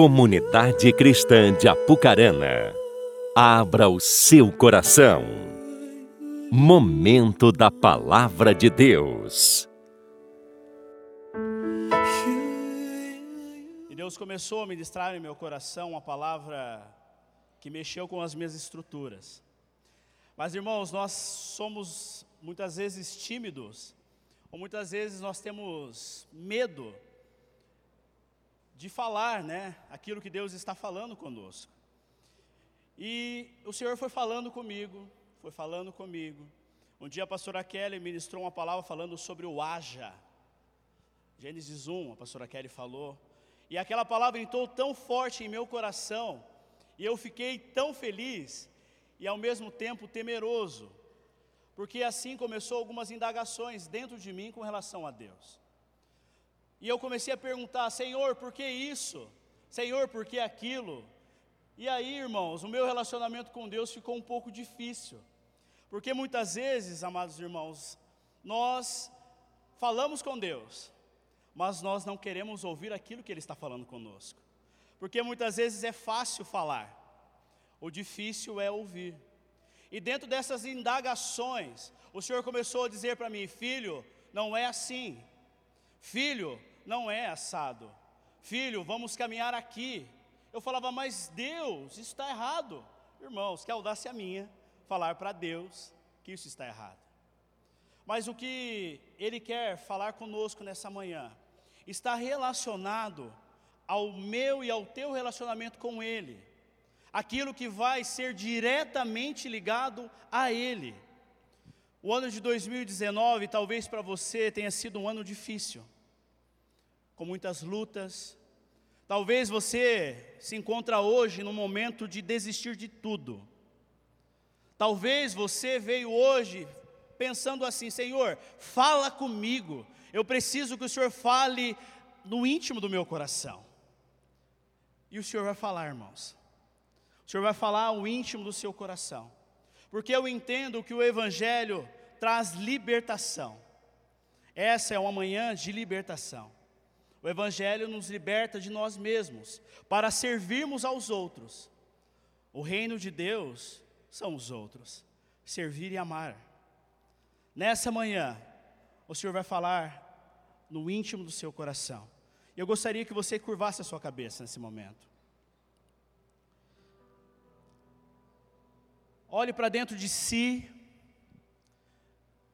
Comunidade Cristã de Apucarana, abra o seu coração. Momento da Palavra de Deus. E Deus começou a ministrar em meu coração uma palavra que mexeu com as minhas estruturas. Mas irmãos, nós somos muitas vezes tímidos, ou muitas vezes nós temos medo de falar, né, aquilo que Deus está falando conosco. E o Senhor foi falando comigo, foi falando comigo. Um dia a pastora Kelly ministrou uma palavra falando sobre o haja. Gênesis 1, a pastora Kelly falou. E aquela palavra entrou tão forte em meu coração, e eu fiquei tão feliz e ao mesmo tempo temeroso, porque assim começou algumas indagações dentro de mim com relação a Deus. E eu comecei a perguntar: Senhor, por que isso? Senhor, por que aquilo? E aí, irmãos, o meu relacionamento com Deus ficou um pouco difícil. Porque muitas vezes, amados irmãos, nós falamos com Deus, mas nós não queremos ouvir aquilo que Ele está falando conosco. Porque muitas vezes é fácil falar, o difícil é ouvir. E dentro dessas indagações, o Senhor começou a dizer para mim: Filho, não é assim. Filho, não é assado. Filho, vamos caminhar aqui. Eu falava, mas Deus, isso está errado. Irmãos, que audácia minha falar para Deus que isso está errado. Mas o que Ele quer falar conosco nessa manhã está relacionado ao meu e ao teu relacionamento com Ele, aquilo que vai ser diretamente ligado a Ele. O ano de 2019 talvez para você tenha sido um ano difícil com muitas lutas. Talvez você se encontra hoje no momento de desistir de tudo. Talvez você veio hoje pensando assim: Senhor, fala comigo. Eu preciso que o Senhor fale no íntimo do meu coração. E o Senhor vai falar, irmãos. O Senhor vai falar ao íntimo do seu coração. Porque eu entendo que o Evangelho traz libertação. Essa é uma manhã de libertação. O Evangelho nos liberta de nós mesmos, para servirmos aos outros. O reino de Deus são os outros, servir e amar. Nessa manhã, o Senhor vai falar no íntimo do seu coração. Eu gostaria que você curvasse a sua cabeça nesse momento. Olhe para dentro de si,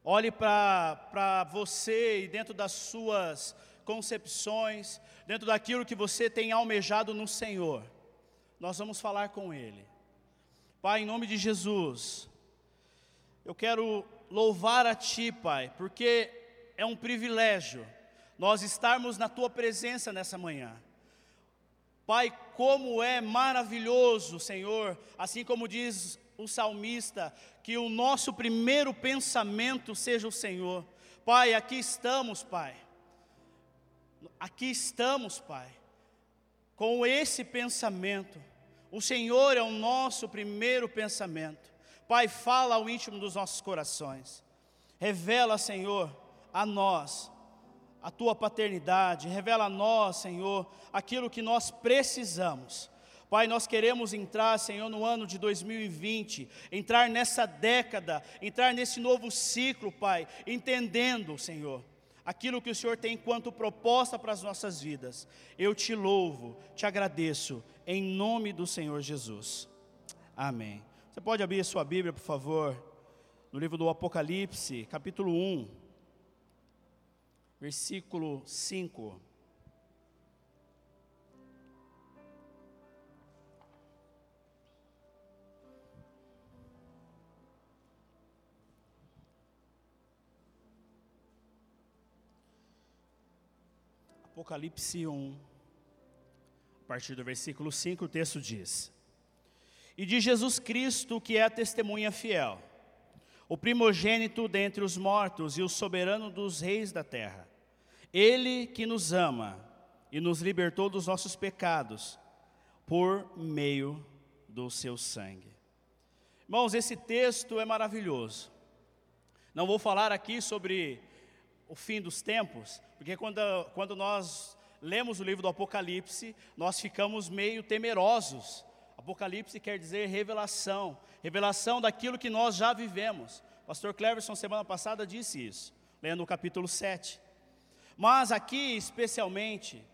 olhe para você e dentro das suas concepções, dentro daquilo que você tem almejado no Senhor. Nós vamos falar com Ele. Pai, em nome de Jesus, eu quero louvar a Ti, Pai, porque é um privilégio nós estarmos na Tua presença nessa manhã. Pai, como é maravilhoso, Senhor, assim como diz o salmista, que o nosso primeiro pensamento seja o Senhor. Pai, aqui estamos, Pai aqui estamos, Pai, com esse pensamento. O Senhor é o nosso primeiro pensamento. Pai, fala ao íntimo dos nossos corações. Revela, Senhor, a nós a tua paternidade. Revela a nós, Senhor, aquilo que nós precisamos. Pai, nós queremos entrar, Senhor, no ano de 2020, entrar nessa década, entrar nesse novo ciclo, Pai, entendendo, Senhor, aquilo que o Senhor tem enquanto proposta para as nossas vidas. Eu te louvo, te agradeço, em nome do Senhor Jesus. Amém. Você pode abrir a sua Bíblia, por favor, no livro do Apocalipse, capítulo 1, versículo 5. Apocalipse 1, a partir do versículo 5, o texto diz: E de Jesus Cristo, que é a testemunha fiel, o primogênito dentre os mortos e o soberano dos reis da terra, ele que nos ama e nos libertou dos nossos pecados, por meio do seu sangue. Irmãos, esse texto é maravilhoso. Não vou falar aqui sobre o fim dos tempos, porque quando, quando nós lemos o livro do Apocalipse, nós ficamos meio temerosos. Apocalipse quer dizer revelação, revelação daquilo que nós já vivemos. Pastor Cleverson, semana passada, disse isso, lendo o capítulo 7. Mas aqui, especialmente,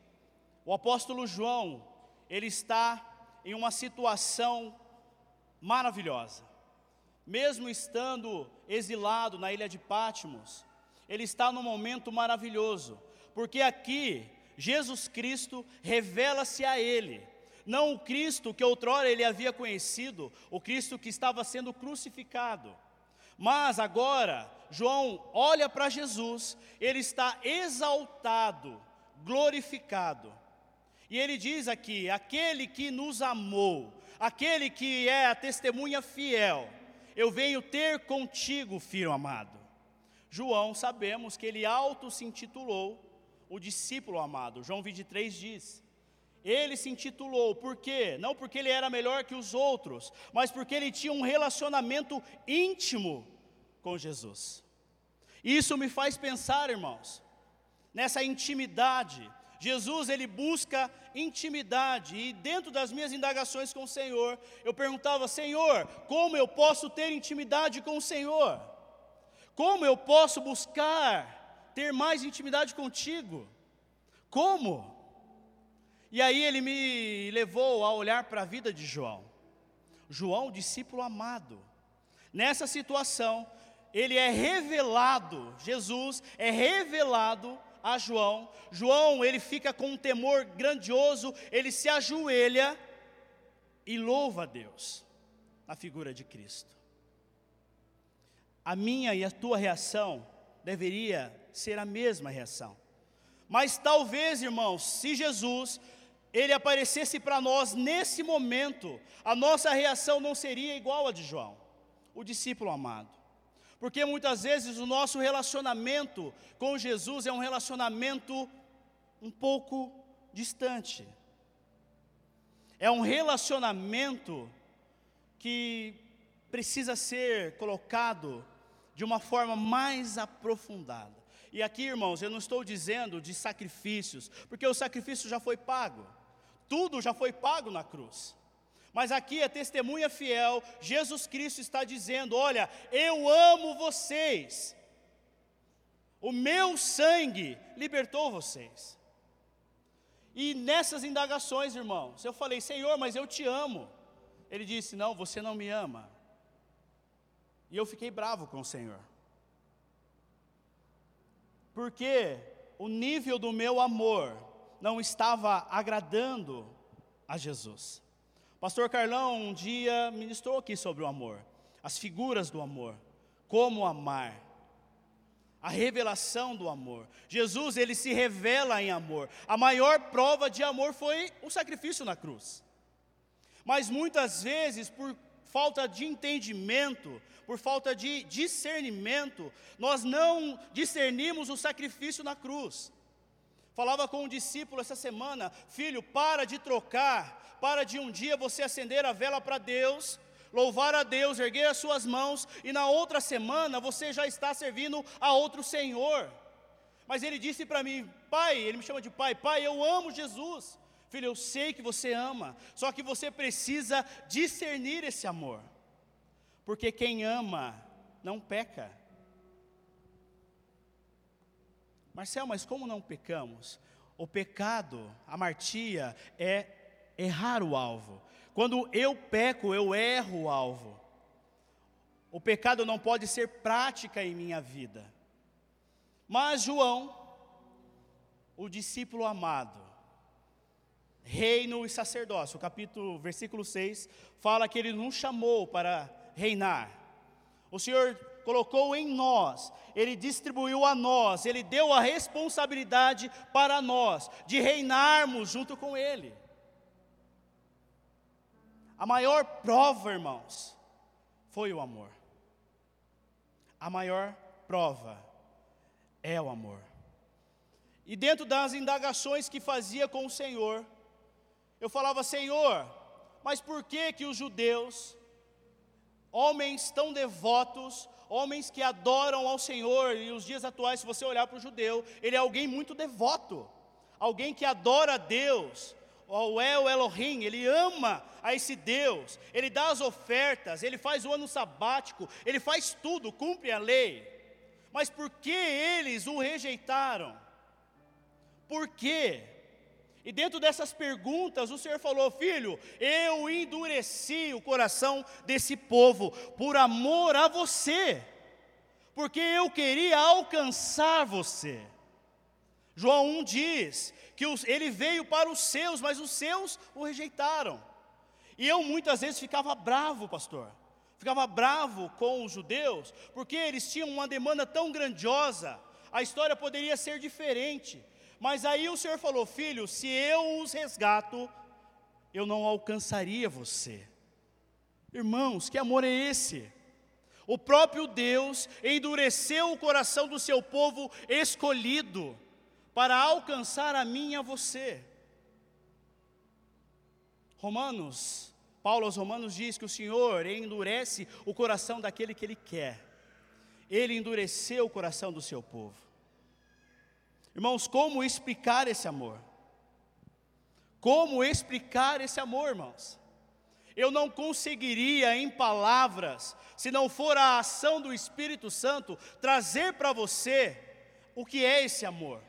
o apóstolo João, ele está em uma situação maravilhosa. Mesmo estando exilado na ilha de Pátimos, ele está num momento maravilhoso, porque aqui Jesus Cristo revela-se a ele, não o Cristo que outrora ele havia conhecido, o Cristo que estava sendo crucificado. Mas agora, João olha para Jesus, ele está exaltado, glorificado. E ele diz aqui: aquele que nos amou, aquele que é a testemunha fiel, eu venho ter contigo, filho amado. João, sabemos que ele auto se intitulou o discípulo amado. João 23 diz: ele se intitulou, por quê? Não porque ele era melhor que os outros, mas porque ele tinha um relacionamento íntimo com Jesus. Isso me faz pensar, irmãos, nessa intimidade Jesus ele busca intimidade e dentro das minhas indagações com o Senhor, eu perguntava: Senhor, como eu posso ter intimidade com o Senhor? Como eu posso buscar ter mais intimidade contigo? Como? E aí ele me levou a olhar para a vida de João. João, discípulo amado. Nessa situação, ele é revelado, Jesus é revelado a João. João, ele fica com um temor grandioso, ele se ajoelha e louva a Deus, na figura de Cristo. A minha e a tua reação deveria ser a mesma reação. Mas talvez, irmãos, se Jesus ele aparecesse para nós nesse momento, a nossa reação não seria igual a de João, o discípulo amado. Porque muitas vezes o nosso relacionamento com Jesus é um relacionamento um pouco distante. É um relacionamento que precisa ser colocado de uma forma mais aprofundada. E aqui, irmãos, eu não estou dizendo de sacrifícios, porque o sacrifício já foi pago. Tudo já foi pago na cruz. Mas aqui a testemunha fiel, Jesus Cristo está dizendo: Olha, eu amo vocês, o meu sangue libertou vocês. E nessas indagações, irmãos, eu falei: Senhor, mas eu te amo. Ele disse: Não, você não me ama. E eu fiquei bravo com o Senhor, porque o nível do meu amor não estava agradando a Jesus. Pastor Carlão um dia ministrou aqui sobre o amor, as figuras do amor, como amar, a revelação do amor. Jesus, ele se revela em amor. A maior prova de amor foi o sacrifício na cruz. Mas muitas vezes, por falta de entendimento, por falta de discernimento, nós não discernimos o sacrifício na cruz. Falava com um discípulo essa semana, filho, para de trocar para de um dia você acender a vela para Deus, louvar a Deus, erguer as suas mãos, e na outra semana você já está servindo a outro Senhor. Mas ele disse para mim, pai, ele me chama de pai, pai, eu amo Jesus. Filho, eu sei que você ama, só que você precisa discernir esse amor, porque quem ama não peca. Marcel, mas como não pecamos? O pecado, a martia, é errar o alvo. Quando eu peco, eu erro o alvo. O pecado não pode ser prática em minha vida. Mas João, o discípulo amado, reino e sacerdócio, o capítulo, versículo 6, fala que ele nos chamou para reinar. O Senhor colocou em nós, Ele distribuiu a nós, Ele deu a responsabilidade para nós de reinarmos junto com Ele. A maior prova, irmãos, foi o amor. A maior prova é o amor. E dentro das indagações que fazia com o Senhor, eu falava, Senhor, mas por que que os judeus, homens tão devotos, homens que adoram ao Senhor, e os dias atuais, se você olhar para o judeu, ele é alguém muito devoto. alguém que adora a Deus, o El Elohim, ele ama a esse Deus, ele dá as ofertas, ele faz o ano sabático, ele faz tudo, cumpre a lei. Mas por que eles o rejeitaram? Por quê? E dentro dessas perguntas, o Senhor falou: Filho, eu endureci o coração desse povo por amor a você, porque eu queria alcançar você. João 1 diz que ele veio para os seus, mas os seus o rejeitaram. E eu muitas vezes ficava bravo, pastor, ficava bravo com os judeus, porque eles tinham uma demanda tão grandiosa, a história poderia ser diferente. Mas aí o Senhor falou: Filho, se eu os resgato, eu não alcançaria você. Irmãos, que amor é esse? O próprio Deus endureceu o coração do seu povo escolhido para alcançar a mim e a você. Romanos, Paulo aos Romanos diz que o Senhor endurece o coração daquele que Ele quer. Ele endureceu o coração do seu povo. Irmãos, como explicar esse amor? Como explicar esse amor, irmãos? Eu não conseguiria em palavras, se não for a ação do Espírito Santo, trazer para você o que é esse amor.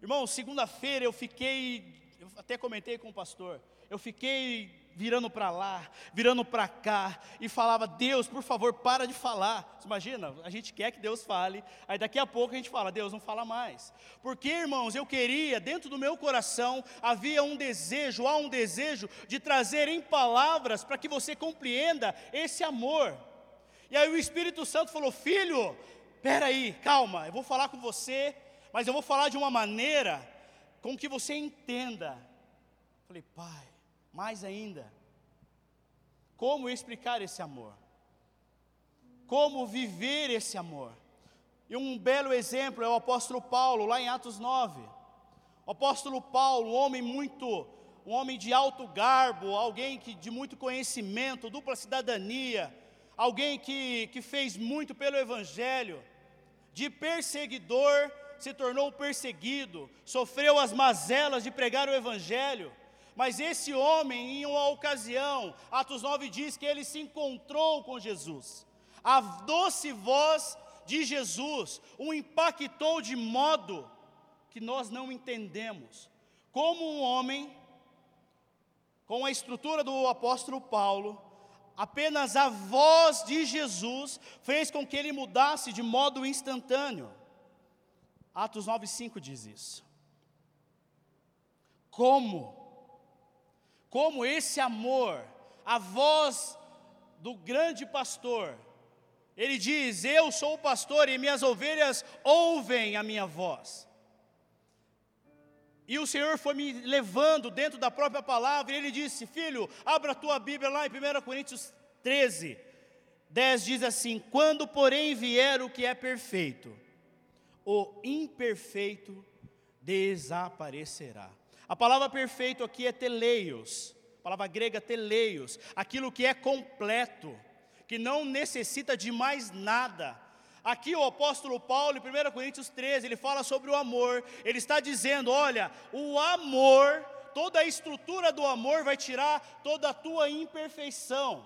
Irmão, segunda-feira eu fiquei, eu até comentei com o pastor, eu fiquei virando para lá, virando para cá, e falava: Deus, por favor, para de falar. Você imagina, a gente quer que Deus fale, aí daqui a pouco a gente fala: Deus, não fala mais. Porque, irmãos, eu queria, dentro do meu coração, havia um desejo, há um desejo de trazer em palavras para que você compreenda esse amor. E aí o Espírito Santo falou: Filho, peraí, calma, eu vou falar com você, mas eu vou falar de uma maneira com que você entenda. Falei, pai mais ainda, como explicar esse amor? Como viver esse amor? E um belo exemplo é o apóstolo Paulo, lá em Atos 9. O apóstolo Paulo, um homem muito, um homem de alto garbo, alguém que, de muito conhecimento, dupla cidadania, alguém que, que fez muito pelo Evangelho, de perseguidor se tornou perseguido, sofreu as mazelas de pregar o Evangelho mas esse homem, em uma ocasião, Atos 9 diz que ele se encontrou com Jesus. A doce voz de Jesus o impactou de modo que nós não entendemos. Como um homem, com a estrutura do apóstolo Paulo, apenas a voz de Jesus fez com que ele mudasse de modo instantâneo. Atos 9,5 diz isso. Como? Como esse amor, a voz do grande pastor, ele diz: Eu sou o pastor e minhas ovelhas ouvem a minha voz. E o Senhor foi me levando dentro da própria palavra, e ele disse: Filho, abra a tua Bíblia lá em 1 Coríntios 13, 10 diz assim: Quando, porém, vier o que é perfeito, o imperfeito desaparecerá. A palavra perfeito aqui é teleios, a palavra grega teleios, aquilo que é completo, que não necessita de mais nada. Aqui o apóstolo Paulo, em 1 Coríntios 13, ele fala sobre o amor, ele está dizendo: olha, o amor, toda a estrutura do amor vai tirar toda a tua imperfeição.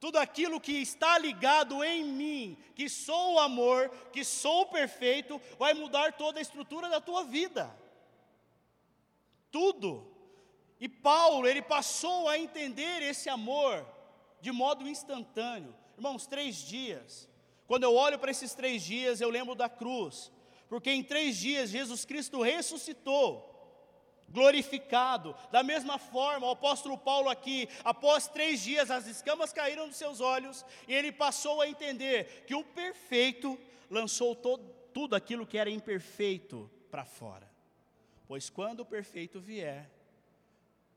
Tudo aquilo que está ligado em mim, que sou o amor, que sou perfeito, vai mudar toda a estrutura da tua vida tudo. E Paulo, ele passou a entender esse amor de modo instantâneo. Irmãos, três dias. Quando eu olho para esses três dias, eu lembro da cruz, porque em três dias Jesus Cristo ressuscitou, glorificado. Da mesma forma, o apóstolo Paulo aqui, após três dias, as escamas caíram dos seus olhos e ele passou a entender que o perfeito lançou todo, tudo aquilo que era imperfeito para fora. Pois quando o perfeito vier,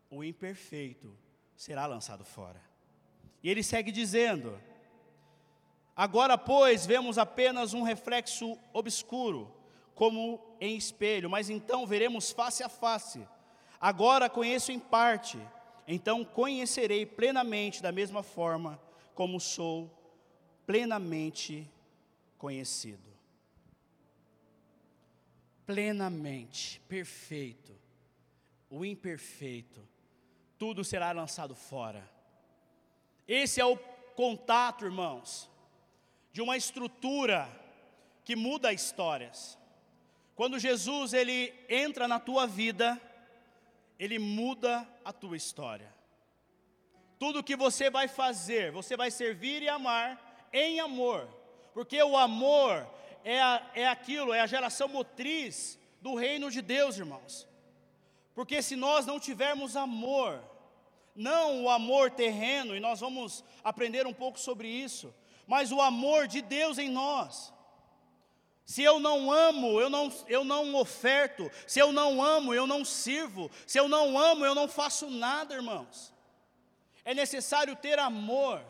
o imperfeito será lançado fora. E ele segue dizendo: Agora, pois, vemos apenas um reflexo obscuro, como em espelho, mas então veremos face a face. Agora conheço em parte, então conhecerei plenamente da mesma forma como sou plenamente conhecido. Plenamente perfeito, o imperfeito, tudo será lançado fora. Esse é o contato, irmãos, de uma estrutura que muda histórias. Quando Jesus ele entra na tua vida, ele muda a tua história. Tudo que você vai fazer, você vai servir e amar em amor, porque o amor é, a, é aquilo, é a geração motriz do reino de Deus, irmãos. Porque se nós não tivermos amor, não o amor terreno, e nós vamos aprender um pouco sobre isso, mas o amor de Deus em nós. Se eu não amo, eu não, eu não oferto, se eu não amo, eu não sirvo, se eu não amo, eu não faço nada, irmãos. É necessário ter amor,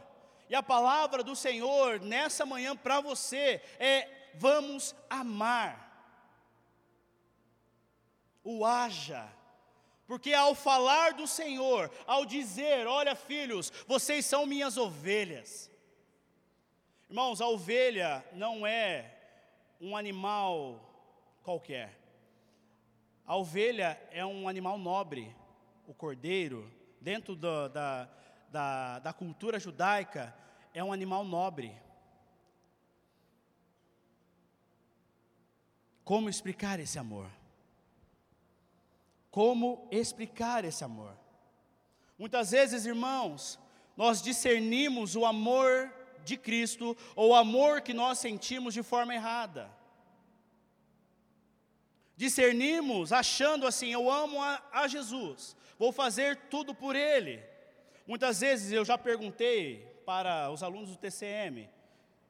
e a palavra do Senhor nessa manhã para você é: vamos amar. O haja, porque ao falar do Senhor, ao dizer: Olha, filhos, vocês são minhas ovelhas. Irmãos, a ovelha não é um animal qualquer. A ovelha é um animal nobre, o cordeiro, dentro do, da, da, da cultura judaica, é um animal nobre. Como explicar esse amor? Como explicar esse amor? Muitas vezes, irmãos, nós discernimos o amor de Cristo ou o amor que nós sentimos de forma errada. Discernimos achando assim: eu amo a, a Jesus, vou fazer tudo por Ele. Muitas vezes eu já perguntei para os alunos do TCM,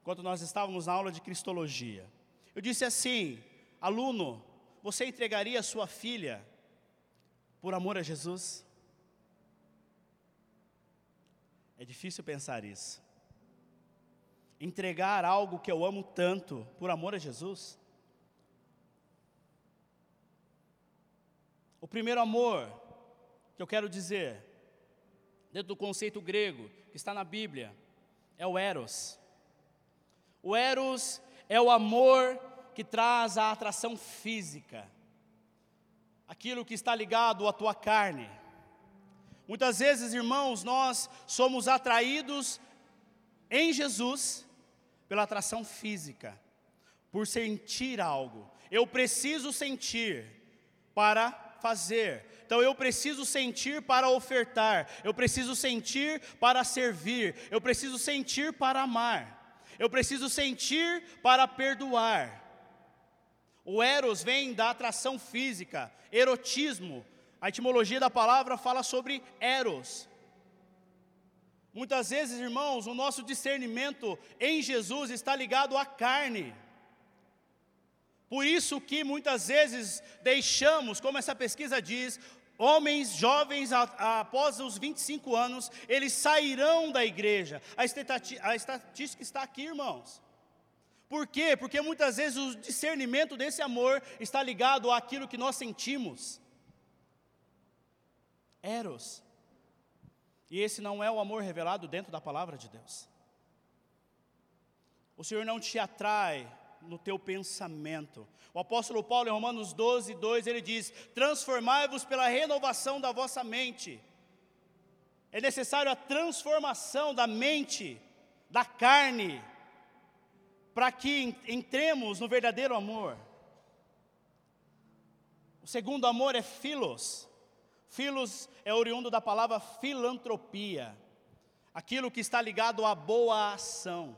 enquanto nós estávamos na aula de Cristologia. Eu disse assim: aluno, você entregaria sua filha por amor a Jesus? É difícil pensar isso. Entregar algo que eu amo tanto por amor a Jesus? O primeiro amor que eu quero dizer, dentro do conceito grego que está na Bíblia, é o Eros. O Eros é o amor que traz a atração física aquilo que está ligado à tua carne. Muitas vezes, irmãos, nós somos atraídos em Jesus pela atração física, por sentir algo. Eu preciso sentir para fazer. Então eu preciso sentir para ofertar, eu preciso sentir para servir, eu preciso sentir para amar, eu preciso sentir para perdoar. O eros vem da atração física, erotismo. A etimologia da palavra fala sobre eros. Muitas vezes, irmãos, o nosso discernimento em Jesus está ligado à carne. Por isso que muitas vezes deixamos, como essa pesquisa diz, homens jovens após os 25 anos, eles sairão da igreja. A estatística está aqui, irmãos. Por quê? Porque muitas vezes o discernimento desse amor está ligado àquilo que nós sentimos. Eros. E esse não é o amor revelado dentro da palavra de Deus. O Senhor não te atrai no teu pensamento. O apóstolo Paulo, em Romanos 12, 2, ele diz: Transformai-vos pela renovação da vossa mente. É necessário a transformação da mente, da carne, para que entremos no verdadeiro amor. O segundo amor é filos. Filos é oriundo da palavra filantropia, aquilo que está ligado à boa ação.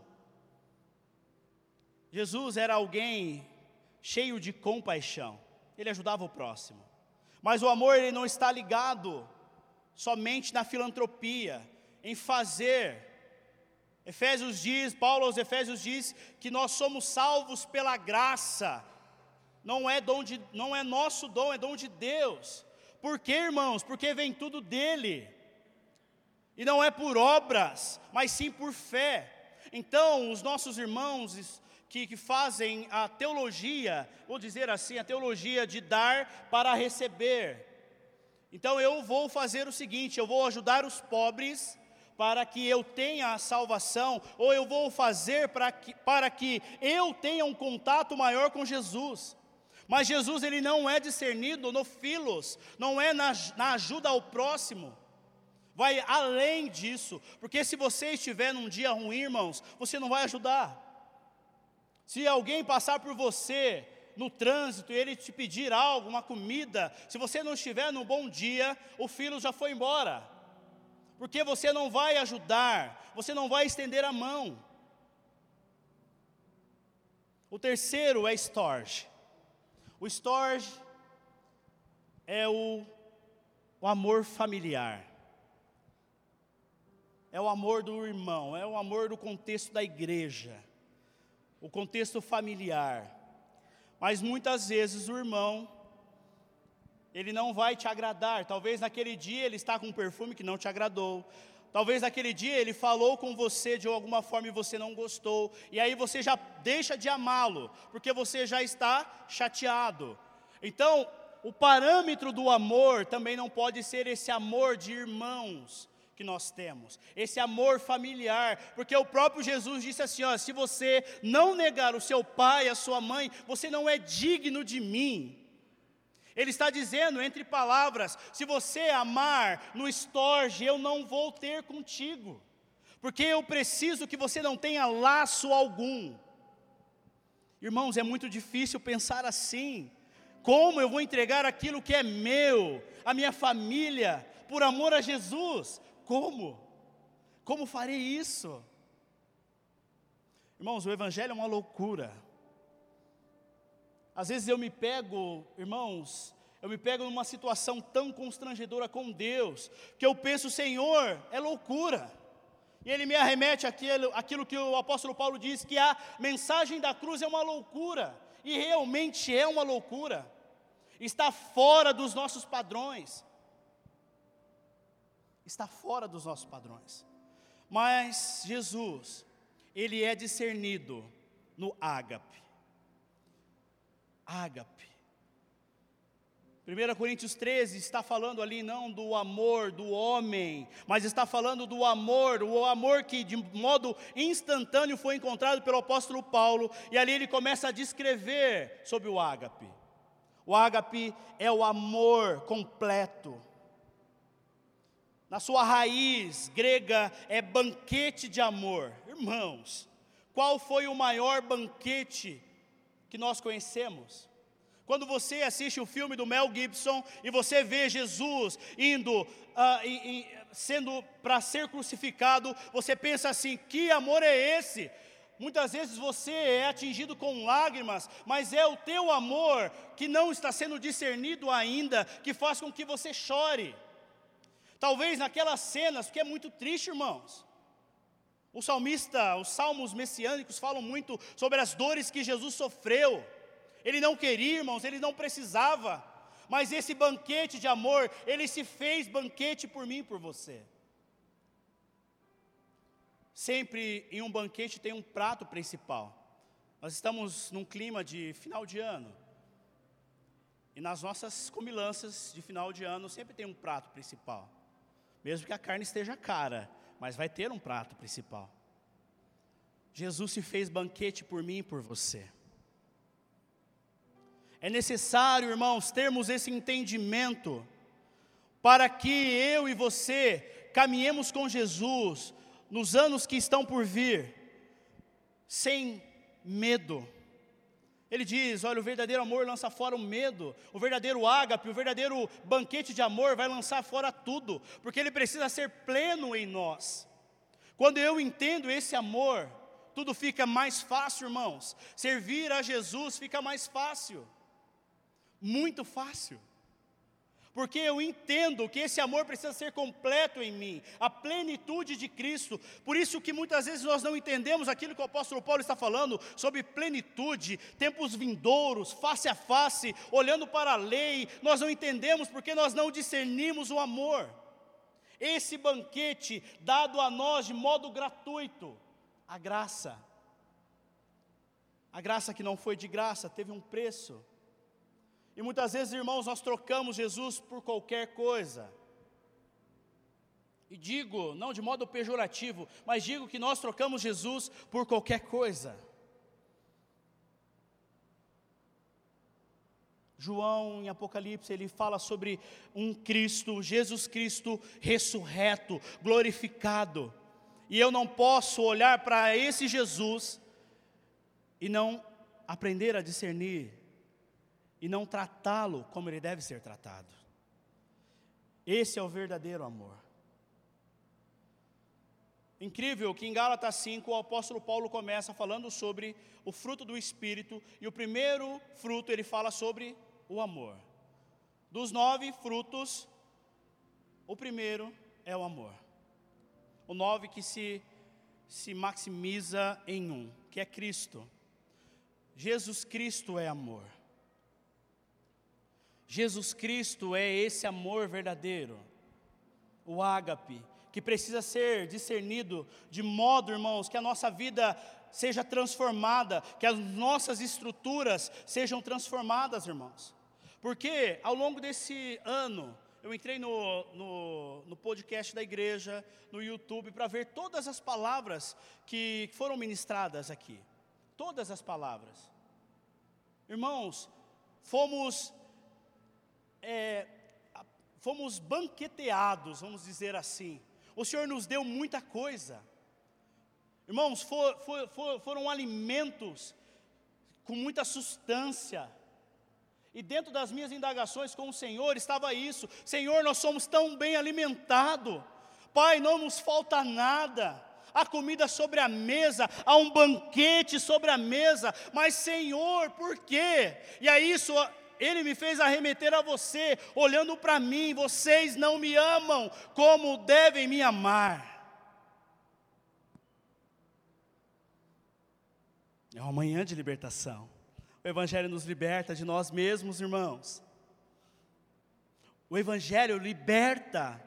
Jesus era alguém cheio de compaixão, ele ajudava o próximo. Mas o amor ele não está ligado somente na filantropia, em fazer Efésios diz, Paulo aos Efésios diz que nós somos salvos pela graça. Não é dom de, não é nosso dom, é dom de Deus. Por quê, irmãos? Porque vem tudo dele. E não é por obras, mas sim por fé. Então, os nossos irmãos que, que fazem a teologia, vou dizer assim, a teologia de dar para receber. Então eu vou fazer o seguinte: eu vou ajudar os pobres para que eu tenha a salvação, ou eu vou fazer para que, para que eu tenha um contato maior com Jesus. Mas Jesus ele não é discernido no filos, não é na, na ajuda ao próximo. Vai além disso, porque se você estiver num dia ruim, irmãos, você não vai ajudar. Se alguém passar por você no trânsito e ele te pedir algo, uma comida, se você não estiver num bom dia, o filho já foi embora. Porque você não vai ajudar, você não vai estender a mão. O terceiro é storge. O storge é o, o amor familiar. É o amor do irmão, é o amor do contexto da igreja, o contexto familiar. Mas muitas vezes o irmão, ele não vai te agradar. Talvez naquele dia ele está com um perfume que não te agradou. Talvez naquele dia ele falou com você de alguma forma e você não gostou, e aí você já deixa de amá-lo, porque você já está chateado. Então, o parâmetro do amor também não pode ser esse amor de irmãos que nós temos, esse amor familiar, porque o próprio Jesus disse assim: ó, se você não negar o seu pai, a sua mãe, você não é digno de mim. Ele está dizendo, entre palavras: se você amar no estorge, eu não vou ter contigo, porque eu preciso que você não tenha laço algum. Irmãos, é muito difícil pensar assim. Como eu vou entregar aquilo que é meu, a minha família, por amor a Jesus? Como? Como farei isso? Irmãos, o Evangelho é uma loucura. Às vezes eu me pego, irmãos, eu me pego numa situação tão constrangedora com Deus, que eu penso, Senhor, é loucura. E ele me arremete aquilo, aquilo que o apóstolo Paulo diz, que a mensagem da cruz é uma loucura, e realmente é uma loucura, está fora dos nossos padrões, está fora dos nossos padrões. Mas Jesus, ele é discernido no ágape ágape. 1 Coríntios 13 está falando ali não do amor do homem, mas está falando do amor, o amor que de modo instantâneo foi encontrado pelo apóstolo Paulo, e ali ele começa a descrever sobre o ágape. O ágape é o amor completo. Na sua raiz grega é banquete de amor. Irmãos, qual foi o maior banquete que nós conhecemos. Quando você assiste o filme do Mel Gibson e você vê Jesus indo, uh, e, e, sendo para ser crucificado, você pensa assim: que amor é esse? Muitas vezes você é atingido com lágrimas, mas é o teu amor que não está sendo discernido ainda que faz com que você chore. Talvez naquelas cenas, porque é muito triste, irmãos. O salmista, os salmos messiânicos falam muito sobre as dores que Jesus sofreu. Ele não queria, irmãos, ele não precisava. Mas esse banquete de amor, ele se fez banquete por mim e por você. Sempre em um banquete tem um prato principal. Nós estamos num clima de final de ano. E nas nossas comilanças de final de ano sempre tem um prato principal. Mesmo que a carne esteja cara, mas vai ter um prato principal. Jesus se fez banquete por mim e por você. É necessário, irmãos, termos esse entendimento para que eu e você caminhemos com Jesus nos anos que estão por vir, sem medo ele diz: olha, o verdadeiro amor lança fora o medo, o verdadeiro ágape, o verdadeiro banquete de amor vai lançar fora tudo, porque ele precisa ser pleno em nós. Quando eu entendo esse amor, tudo fica mais fácil, irmãos. Servir a Jesus fica mais fácil, muito fácil porque eu entendo que esse amor precisa ser completo em mim, a plenitude de Cristo. Por isso que muitas vezes nós não entendemos aquilo que o apóstolo Paulo está falando sobre plenitude, tempos vindouros, face a face, olhando para a lei, nós não entendemos porque nós não discernimos o amor. Esse banquete dado a nós de modo gratuito, a graça. A graça que não foi de graça, teve um preço. E muitas vezes, irmãos, nós trocamos Jesus por qualquer coisa. E digo, não de modo pejorativo, mas digo que nós trocamos Jesus por qualquer coisa. João, em Apocalipse, ele fala sobre um Cristo, Jesus Cristo ressurreto, glorificado. E eu não posso olhar para esse Jesus e não aprender a discernir e não tratá-lo como ele deve ser tratado. Esse é o verdadeiro amor. Incrível que em Gálatas 5 o apóstolo Paulo começa falando sobre o fruto do Espírito, e o primeiro fruto ele fala sobre o amor. Dos nove frutos, o primeiro é o amor. O nove que se, se maximiza em um, que é Cristo. Jesus Cristo é amor. Jesus Cristo é esse amor verdadeiro, o ágape, que precisa ser discernido de modo, irmãos, que a nossa vida seja transformada, que as nossas estruturas sejam transformadas, irmãos. Porque ao longo desse ano, eu entrei no, no, no podcast da igreja, no YouTube, para ver todas as palavras que foram ministradas aqui. Todas as palavras. Irmãos, fomos, é, fomos banqueteados, vamos dizer assim, o Senhor nos deu muita coisa. Irmãos, for, for, for, foram alimentos com muita substância. E dentro das minhas indagações com o Senhor estava isso: Senhor, nós somos tão bem alimentados, Pai, não nos falta nada. Há comida sobre a mesa, há um banquete sobre a mesa, mas Senhor, por quê? E aí isso ele me fez arremeter a você, olhando para mim, vocês não me amam como devem me amar. É uma manhã de libertação. O Evangelho nos liberta de nós mesmos, irmãos. O Evangelho liberta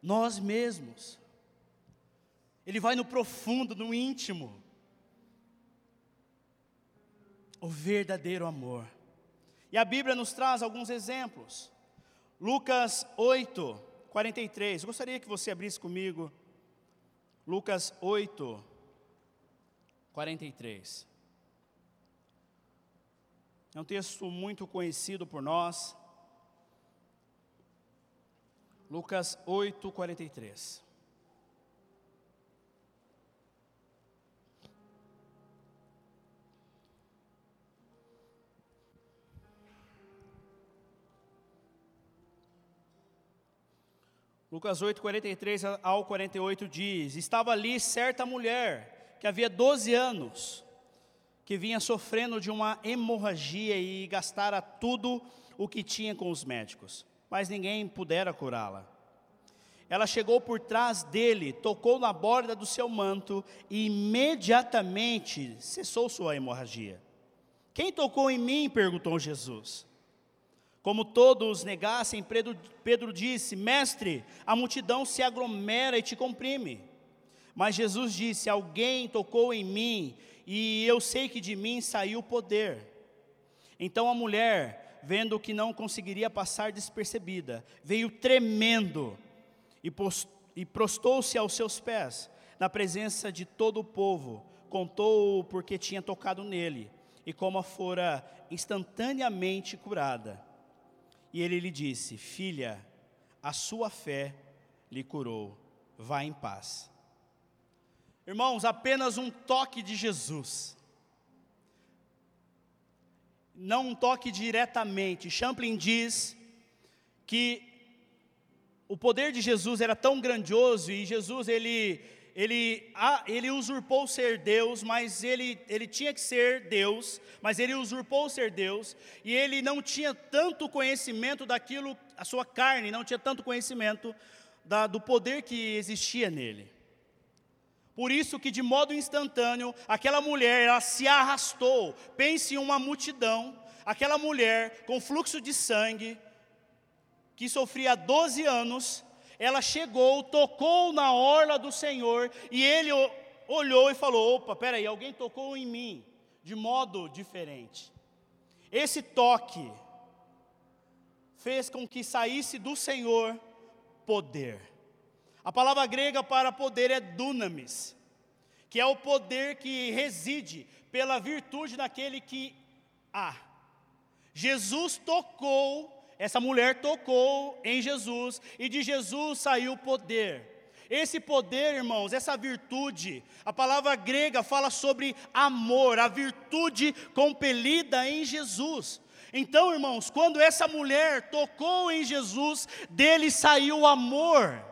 nós mesmos. Ele vai no profundo, no íntimo. O verdadeiro amor. E a Bíblia nos traz alguns exemplos. Lucas 8, 43. Gostaria que você abrisse comigo. Lucas 8, 43. É um texto muito conhecido por nós. Lucas 8, 43. Lucas 8, 43 ao 48 diz: Estava ali certa mulher que havia 12 anos, que vinha sofrendo de uma hemorragia e gastara tudo o que tinha com os médicos, mas ninguém pudera curá-la. Ela chegou por trás dele, tocou na borda do seu manto e imediatamente cessou sua hemorragia. Quem tocou em mim? perguntou Jesus. Como todos negassem, Pedro, Pedro disse: Mestre, a multidão se aglomera e te comprime. Mas Jesus disse: Alguém tocou em mim, e eu sei que de mim saiu poder. Então a mulher, vendo que não conseguiria passar despercebida, veio tremendo e, e prostou-se aos seus pés, na presença de todo o povo, contou porque tinha tocado nele e como fora instantaneamente curada. E ele lhe disse: Filha, a sua fé lhe curou, vá em paz. Irmãos, apenas um toque de Jesus, não um toque diretamente. Champlin diz que o poder de Jesus era tão grandioso e Jesus ele ele, ele usurpou ser Deus, mas ele, ele tinha que ser Deus, mas ele usurpou ser Deus, e ele não tinha tanto conhecimento daquilo, a sua carne não tinha tanto conhecimento da, do poder que existia nele. Por isso que de modo instantâneo, aquela mulher, ela se arrastou, pense em uma multidão, aquela mulher com fluxo de sangue, que sofria 12 anos, ela chegou, tocou na orla do Senhor, e ele olhou e falou: opa, peraí, alguém tocou em mim, de modo diferente. Esse toque fez com que saísse do Senhor poder. A palavra grega para poder é dunamis, que é o poder que reside pela virtude daquele que há. Jesus tocou, essa mulher tocou em Jesus, e de Jesus saiu poder. Esse poder, irmãos, essa virtude, a palavra grega fala sobre amor, a virtude compelida em Jesus. Então, irmãos, quando essa mulher tocou em Jesus, dele saiu o amor.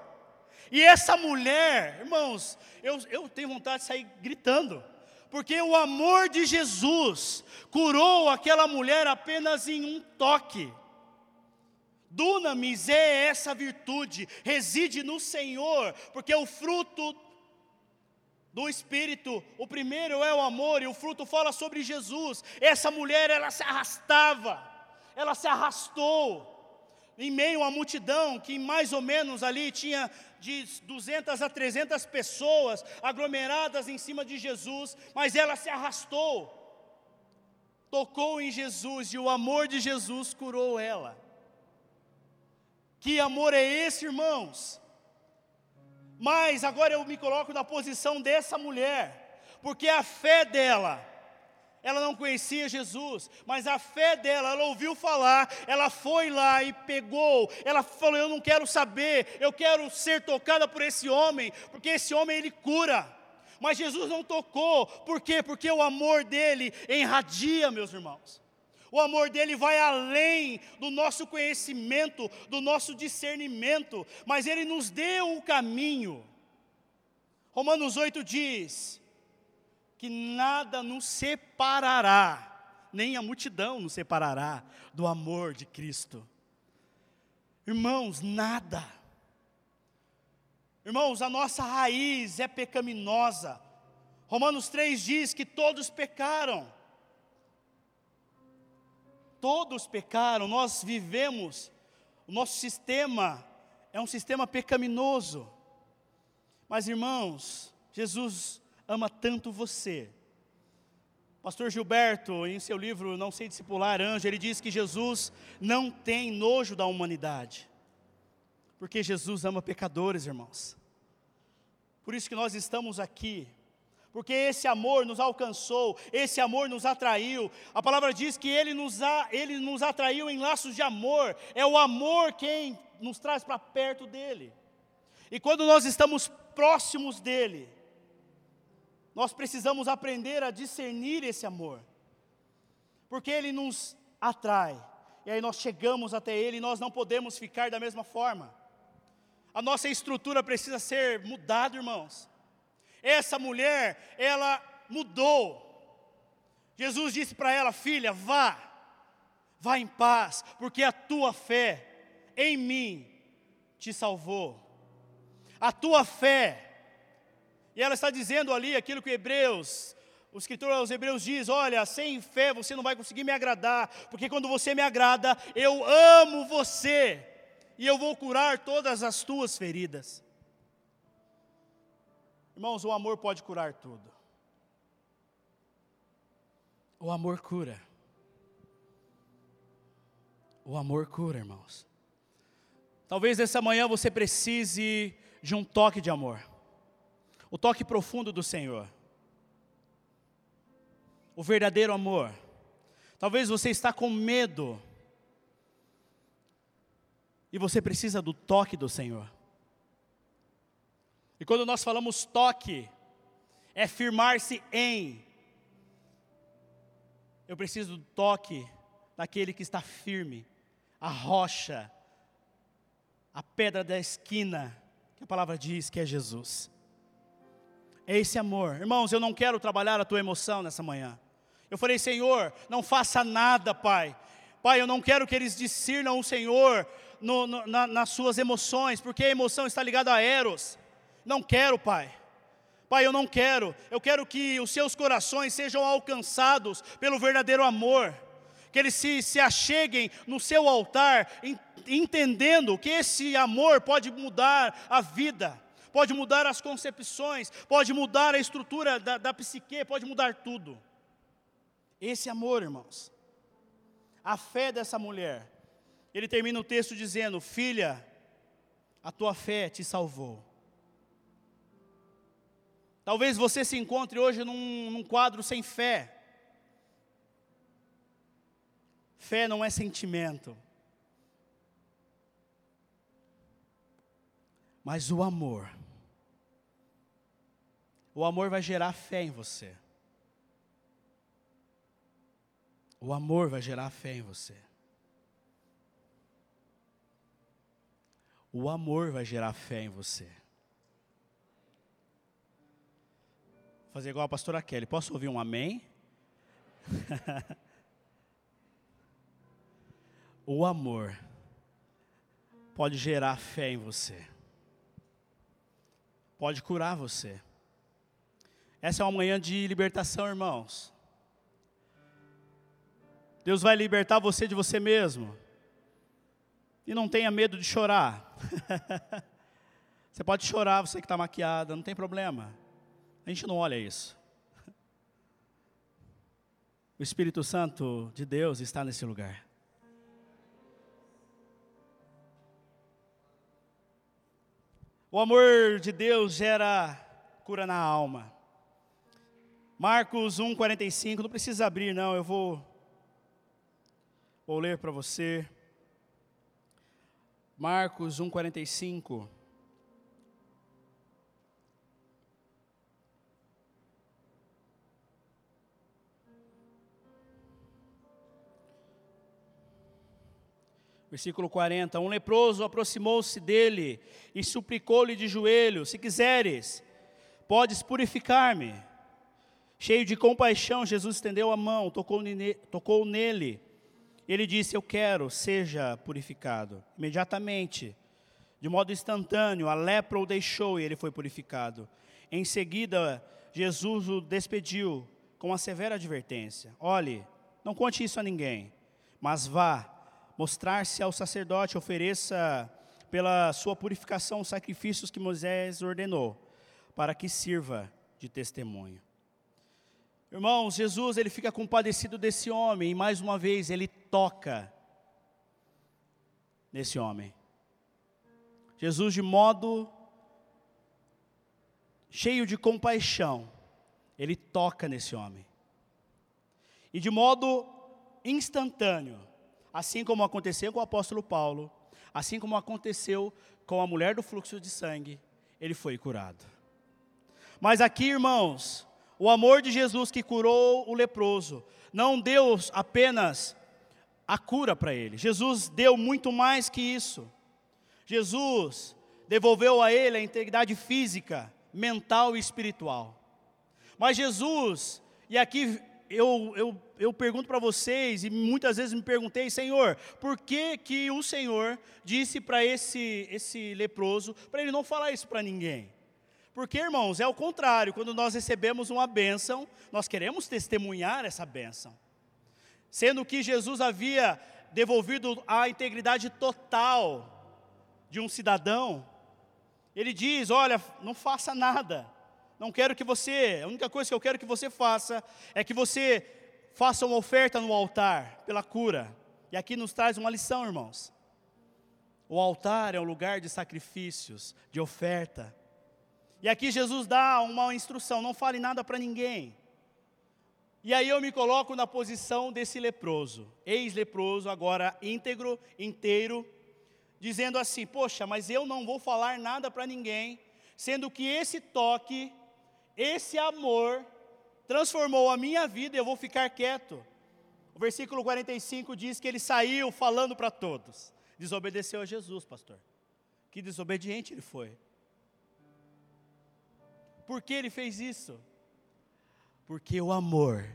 E essa mulher, irmãos, eu, eu tenho vontade de sair gritando, porque o amor de Jesus curou aquela mulher apenas em um toque. Dunamis é essa virtude, reside no Senhor, porque o fruto do Espírito, o primeiro é o amor, e o fruto fala sobre Jesus. Essa mulher, ela se arrastava, ela se arrastou, em meio à multidão, que mais ou menos ali tinha de 200 a 300 pessoas aglomeradas em cima de Jesus, mas ela se arrastou, tocou em Jesus, e o amor de Jesus curou ela. Que amor é esse, irmãos? Mas agora eu me coloco na posição dessa mulher, porque a fé dela, ela não conhecia Jesus, mas a fé dela, ela ouviu falar, ela foi lá e pegou, ela falou: Eu não quero saber, eu quero ser tocada por esse homem, porque esse homem ele cura. Mas Jesus não tocou, por quê? Porque o amor dele irradia, meus irmãos. O amor dele vai além do nosso conhecimento, do nosso discernimento, mas ele nos deu o caminho. Romanos 8 diz que nada nos separará, nem a multidão nos separará do amor de Cristo. Irmãos, nada. Irmãos, a nossa raiz é pecaminosa. Romanos 3 diz que todos pecaram Todos pecaram, nós vivemos, o nosso sistema é um sistema pecaminoso. Mas irmãos, Jesus ama tanto você. Pastor Gilberto, em seu livro Não Sei Discipular Anjo, ele diz que Jesus não tem nojo da humanidade, porque Jesus ama pecadores, irmãos. Por isso que nós estamos aqui, porque esse amor nos alcançou, esse amor nos atraiu. A palavra diz que ele nos, a, ele nos atraiu em laços de amor, é o amor quem nos traz para perto dele. E quando nós estamos próximos dele, nós precisamos aprender a discernir esse amor, porque ele nos atrai, e aí nós chegamos até ele e nós não podemos ficar da mesma forma. A nossa estrutura precisa ser mudada, irmãos. Essa mulher, ela mudou. Jesus disse para ela: Filha, vá, vá em paz, porque a tua fé em mim te salvou. A tua fé, e ela está dizendo ali aquilo que Hebreus, o escritor aos Hebreus diz: Olha, sem fé você não vai conseguir me agradar, porque quando você me agrada, eu amo você, e eu vou curar todas as tuas feridas. Irmãos, o amor pode curar tudo. O amor cura. O amor cura, irmãos. Talvez nessa manhã você precise de um toque de amor. O toque profundo do Senhor. O verdadeiro amor. Talvez você está com medo. E você precisa do toque do Senhor. E quando nós falamos toque, é firmar-se em. Eu preciso do toque daquele que está firme, a rocha, a pedra da esquina, que a palavra diz que é Jesus. É esse amor. Irmãos, eu não quero trabalhar a tua emoção nessa manhã. Eu falei, Senhor, não faça nada, Pai. Pai, eu não quero que eles discernam o Senhor no, no, na, nas suas emoções, porque a emoção está ligada a Eros. Não quero, Pai. Pai, eu não quero. Eu quero que os seus corações sejam alcançados pelo verdadeiro amor. Que eles se, se acheguem no seu altar, entendendo que esse amor pode mudar a vida, pode mudar as concepções, pode mudar a estrutura da, da psique, pode mudar tudo. Esse amor, irmãos. A fé dessa mulher. Ele termina o texto dizendo: Filha, a tua fé te salvou. Talvez você se encontre hoje num, num quadro sem fé. Fé não é sentimento. Mas o amor. O amor vai gerar fé em você. O amor vai gerar fé em você. O amor vai gerar fé em você. Vou fazer igual a pastora Kelly. Posso ouvir um amém? o amor pode gerar fé em você. Pode curar você. Essa é uma manhã de libertação, irmãos. Deus vai libertar você de você mesmo. E não tenha medo de chorar. você pode chorar, você que está maquiada, não tem problema. A gente não olha isso. O Espírito Santo de Deus está nesse lugar. O amor de Deus gera cura na alma. Marcos 1,45, não precisa abrir, não, eu vou, vou ler para você. Marcos 1,45. Versículo 40: Um leproso aproximou-se dele e suplicou-lhe de joelho: Se quiseres, podes purificar-me. Cheio de compaixão, Jesus estendeu a mão, tocou, nele. Ele disse: Eu quero, seja purificado. Imediatamente, de modo instantâneo, a lepra o deixou e ele foi purificado. Em seguida, Jesus o despediu com uma severa advertência: Olhe, não conte isso a ninguém, mas vá mostrar-se ao sacerdote, ofereça pela sua purificação os sacrifícios que Moisés ordenou, para que sirva de testemunho. Irmãos, Jesus ele fica compadecido desse homem e mais uma vez ele toca nesse homem. Jesus de modo cheio de compaixão, ele toca nesse homem. E de modo instantâneo, assim como aconteceu com o apóstolo Paulo, assim como aconteceu com a mulher do fluxo de sangue, ele foi curado. Mas aqui, irmãos, o amor de Jesus que curou o leproso não deu apenas a cura para ele. Jesus deu muito mais que isso. Jesus devolveu a ele a integridade física, mental e espiritual. Mas Jesus, e aqui eu, eu, eu pergunto para vocês, e muitas vezes me perguntei, Senhor, por que, que o Senhor disse para esse, esse leproso, para ele não falar isso para ninguém? Porque, irmãos, é o contrário, quando nós recebemos uma bênção, nós queremos testemunhar essa bênção. Sendo que Jesus havia devolvido a integridade total de um cidadão, ele diz: Olha, não faça nada, não quero que você, a única coisa que eu quero que você faça é que você faça uma oferta no altar pela cura. E aqui nos traz uma lição, irmãos. O altar é um lugar de sacrifícios, de oferta. E aqui Jesus dá uma instrução: não fale nada para ninguém. E aí eu me coloco na posição desse leproso, ex-leproso, agora íntegro, inteiro, dizendo assim: Poxa, mas eu não vou falar nada para ninguém, sendo que esse toque, esse amor, transformou a minha vida e eu vou ficar quieto. O versículo 45 diz que ele saiu falando para todos, desobedeceu a Jesus, pastor. Que desobediente ele foi. Por que ele fez isso? Porque o amor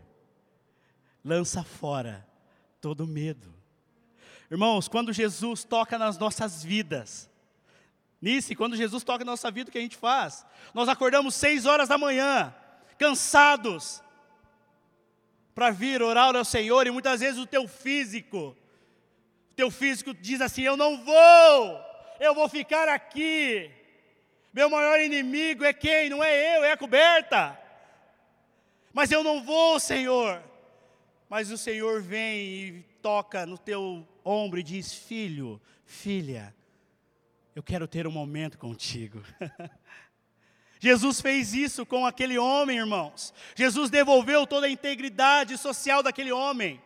lança fora todo medo. Irmãos, quando Jesus toca nas nossas vidas, nisso, quando Jesus toca na nossa vida, o que a gente faz? Nós acordamos seis horas da manhã, cansados, para vir orar ao Senhor, e muitas vezes o teu físico, o teu físico diz assim: Eu não vou, eu vou ficar aqui. Meu maior inimigo é quem? Não é eu, é a coberta. Mas eu não vou, Senhor. Mas o Senhor vem e toca no teu ombro e diz: Filho, filha, eu quero ter um momento contigo. Jesus fez isso com aquele homem, irmãos. Jesus devolveu toda a integridade social daquele homem.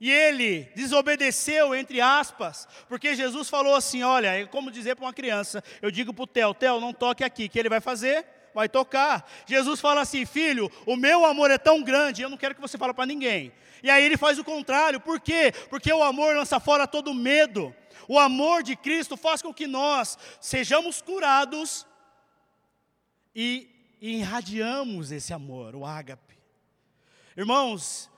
E ele desobedeceu, entre aspas, porque Jesus falou assim: olha, é como dizer para uma criança: eu digo para o Theo, Theo, não toque aqui, que ele vai fazer? Vai tocar. Jesus fala assim: filho, o meu amor é tão grande, eu não quero que você fale para ninguém. E aí ele faz o contrário, por quê? Porque o amor lança fora todo medo. O amor de Cristo faz com que nós sejamos curados e, irradiamos esse amor, o ágape. Irmãos,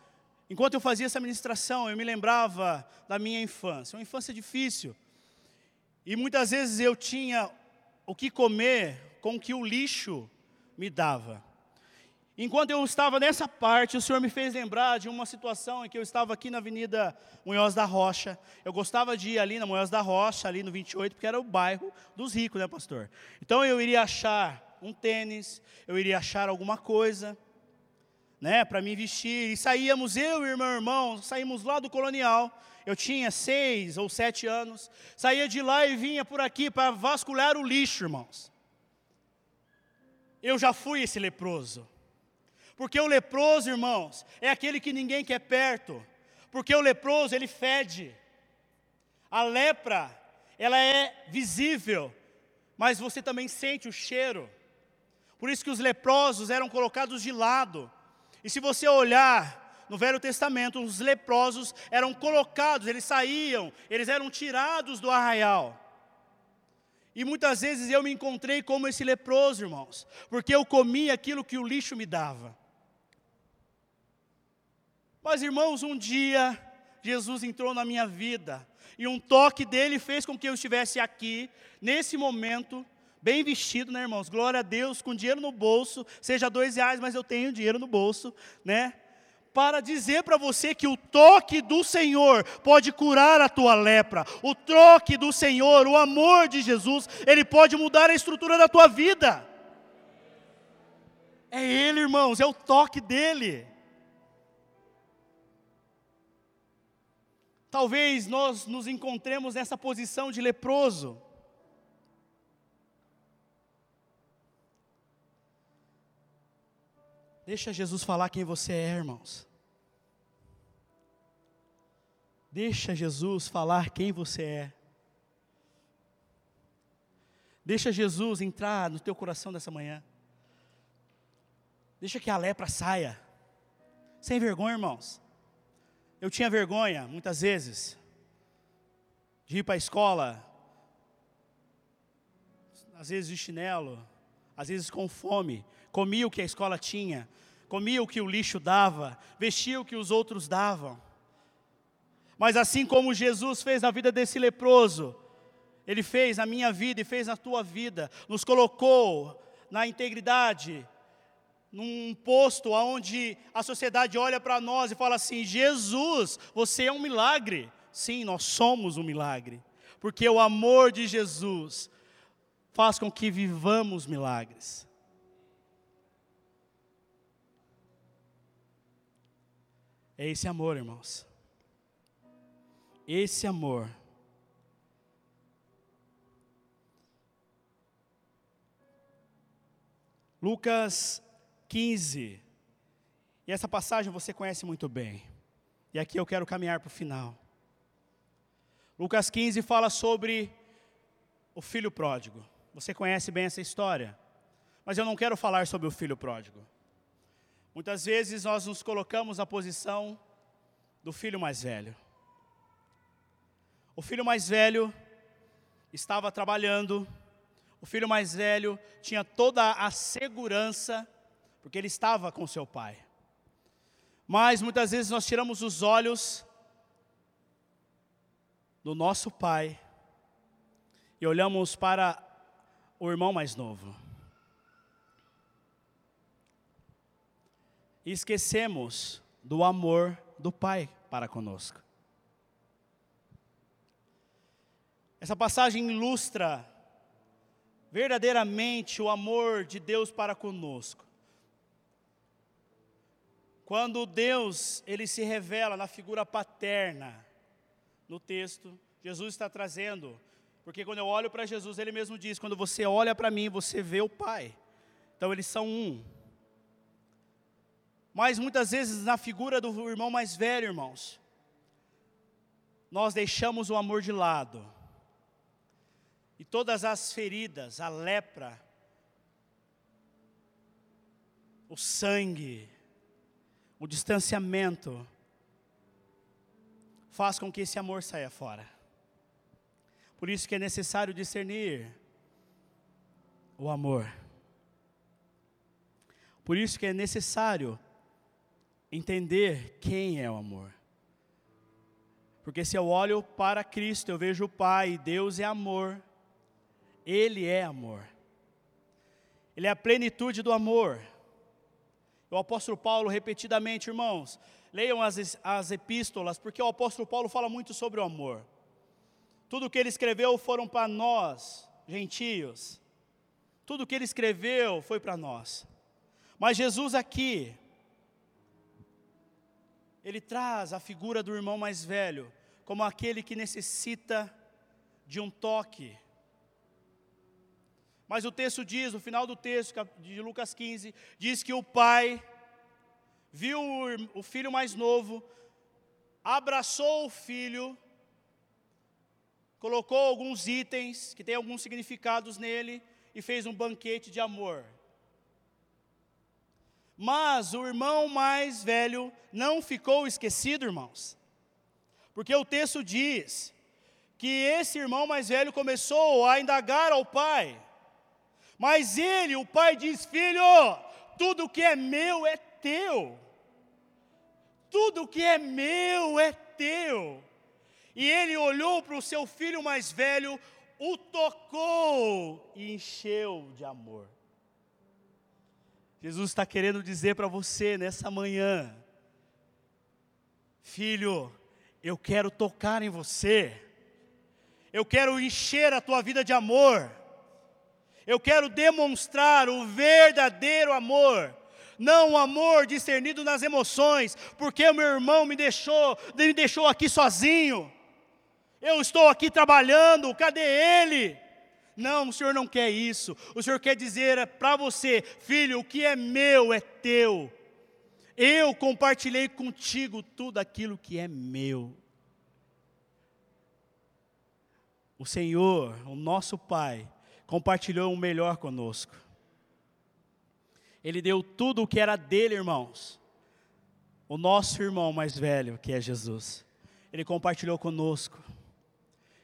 Enquanto eu fazia essa ministração, eu me lembrava da minha infância, uma infância difícil. E muitas vezes eu tinha o que comer com o que o lixo me dava. Enquanto eu estava nessa parte, o Senhor me fez lembrar de uma situação em que eu estava aqui na Avenida Munhoz da Rocha. Eu gostava de ir ali na Munhoz da Rocha, ali no 28, porque era o bairro dos ricos, né, pastor? Então eu iria achar um tênis, eu iria achar alguma coisa né, para me vestir. E saíamos, eu e meu irmão, saímos lá do colonial. Eu tinha seis ou sete anos. Saía de lá e vinha por aqui para vasculhar o lixo, irmãos. Eu já fui esse leproso. Porque o leproso, irmãos, é aquele que ninguém quer perto. Porque o leproso, ele fede. A lepra, ela é visível, mas você também sente o cheiro. Por isso que os leprosos eram colocados de lado. E se você olhar no Velho Testamento, os leprosos eram colocados, eles saíam, eles eram tirados do arraial. E muitas vezes eu me encontrei como esse leproso, irmãos, porque eu comia aquilo que o lixo me dava. Mas, irmãos, um dia Jesus entrou na minha vida, e um toque dele fez com que eu estivesse aqui, nesse momento, bem vestido, né, irmãos? Glória a Deus, com dinheiro no bolso, seja dois reais, mas eu tenho dinheiro no bolso, né? Para dizer para você que o toque do Senhor pode curar a tua lepra, o toque do Senhor, o amor de Jesus, ele pode mudar a estrutura da tua vida. É Ele, irmãos, é o toque dele. Talvez nós nos encontremos nessa posição de leproso. Deixa Jesus falar quem você é, irmãos. Deixa Jesus falar quem você é. Deixa Jesus entrar no teu coração dessa manhã. Deixa que a lepra saia. Sem vergonha, irmãos. Eu tinha vergonha, muitas vezes, de ir para a escola, às vezes de chinelo, às vezes com fome, comia o que a escola tinha, comia o que o lixo dava, vestia o que os outros davam. Mas assim como Jesus fez na vida desse leproso, Ele fez na minha vida e fez na tua vida, nos colocou na integridade, num posto onde a sociedade olha para nós e fala assim: Jesus, você é um milagre. Sim, nós somos um milagre, porque o amor de Jesus faz com que vivamos milagres. É esse amor, irmãos. Esse amor. Lucas 15. E essa passagem você conhece muito bem. E aqui eu quero caminhar para o final. Lucas 15 fala sobre o filho pródigo. Você conhece bem essa história. Mas eu não quero falar sobre o filho pródigo. Muitas vezes nós nos colocamos na posição do filho mais velho. O filho mais velho estava trabalhando, o filho mais velho tinha toda a segurança, porque ele estava com seu pai. Mas muitas vezes nós tiramos os olhos do nosso pai e olhamos para o irmão mais novo. e esquecemos do amor do Pai para conosco. Essa passagem ilustra verdadeiramente o amor de Deus para conosco. Quando Deus, ele se revela na figura paterna no texto, Jesus está trazendo, porque quando eu olho para Jesus, ele mesmo diz: quando você olha para mim, você vê o Pai. Então eles são um mas muitas vezes na figura do irmão mais velho, irmãos. nós deixamos o amor de lado, e todas as feridas, a lepra, o sangue, o distanciamento, faz com que esse amor saia fora. Por isso que é necessário discernir o amor. Por isso que é necessário entender quem é o amor. Porque se eu olho para Cristo, eu vejo o Pai, Deus é amor. Ele é amor. Ele é a plenitude do amor. O apóstolo Paulo, repetidamente, irmãos, leiam as, as epístolas, porque o apóstolo Paulo fala muito sobre o amor. Tudo que ele escreveu foram para nós, gentios. Tudo que ele escreveu foi para nós. Mas Jesus aqui, ele traz a figura do irmão mais velho como aquele que necessita de um toque. Mas o texto diz, no final do texto de Lucas 15, diz que o pai viu o filho mais novo, abraçou o filho, colocou alguns itens que têm alguns significados nele e fez um banquete de amor. Mas o irmão mais velho não ficou esquecido, irmãos. Porque o texto diz que esse irmão mais velho começou a indagar ao pai. Mas ele, o pai, diz: Filho, tudo que é meu é teu. Tudo que é meu é teu. E ele olhou para o seu filho mais velho, o tocou e encheu de amor. Jesus está querendo dizer para você nessa manhã, filho, eu quero tocar em você, eu quero encher a tua vida de amor, eu quero demonstrar o verdadeiro amor, não o amor discernido nas emoções, porque o meu irmão me deixou, me deixou aqui sozinho, eu estou aqui trabalhando, cadê ele? Não, o Senhor não quer isso. O Senhor quer dizer para você, filho, o que é meu é teu. Eu compartilhei contigo tudo aquilo que é meu. O Senhor, o nosso Pai, compartilhou o melhor conosco. Ele deu tudo o que era dele, irmãos. O nosso irmão mais velho, que é Jesus, ele compartilhou conosco.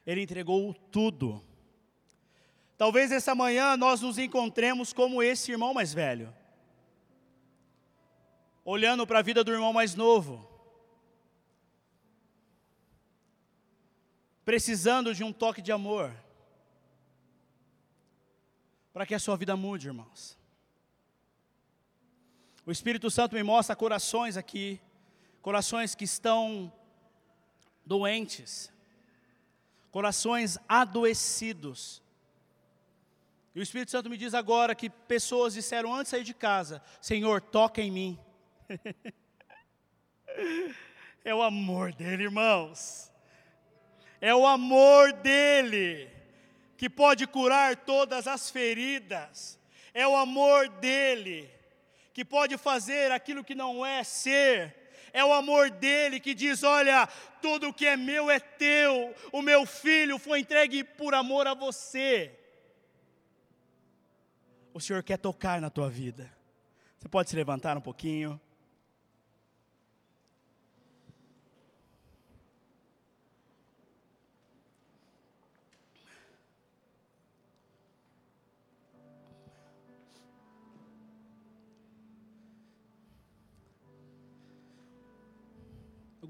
Ele entregou tudo. Talvez essa manhã nós nos encontremos como esse irmão mais velho, olhando para a vida do irmão mais novo, precisando de um toque de amor, para que a sua vida mude, irmãos. O Espírito Santo me mostra corações aqui, corações que estão doentes, corações adoecidos, e o Espírito Santo me diz agora que pessoas disseram antes de sair de casa: Senhor, toca em mim. é o amor dele, irmãos. É o amor dele que pode curar todas as feridas. É o amor dele que pode fazer aquilo que não é ser. É o amor dele que diz: Olha, tudo que é meu é teu. O meu filho foi entregue por amor a você o Senhor quer tocar na tua vida. Você pode se levantar um pouquinho.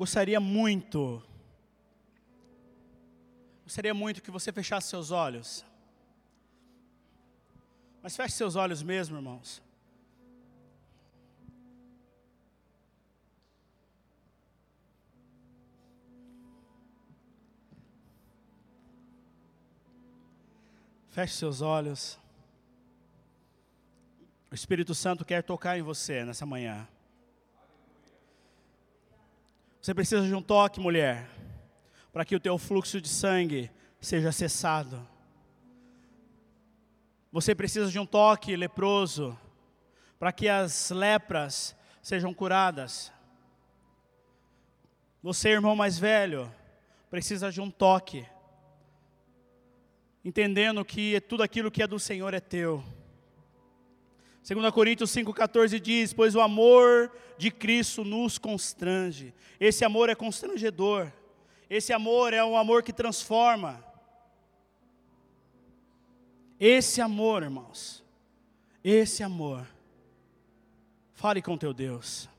Gostaria muito, gostaria muito que você fechasse seus olhos. Mas feche seus olhos mesmo, irmãos. Feche seus olhos. O Espírito Santo quer tocar em você nessa manhã. Você precisa de um toque, mulher, para que o teu fluxo de sangue seja cessado. Você precisa de um toque leproso para que as lepras sejam curadas. Você, irmão mais velho, precisa de um toque, entendendo que tudo aquilo que é do Senhor é teu. 2 Coríntios 5,14 diz: Pois o amor de Cristo nos constrange. Esse amor é constrangedor. Esse amor é um amor que transforma. Esse amor, irmãos, esse amor. Fale com teu Deus.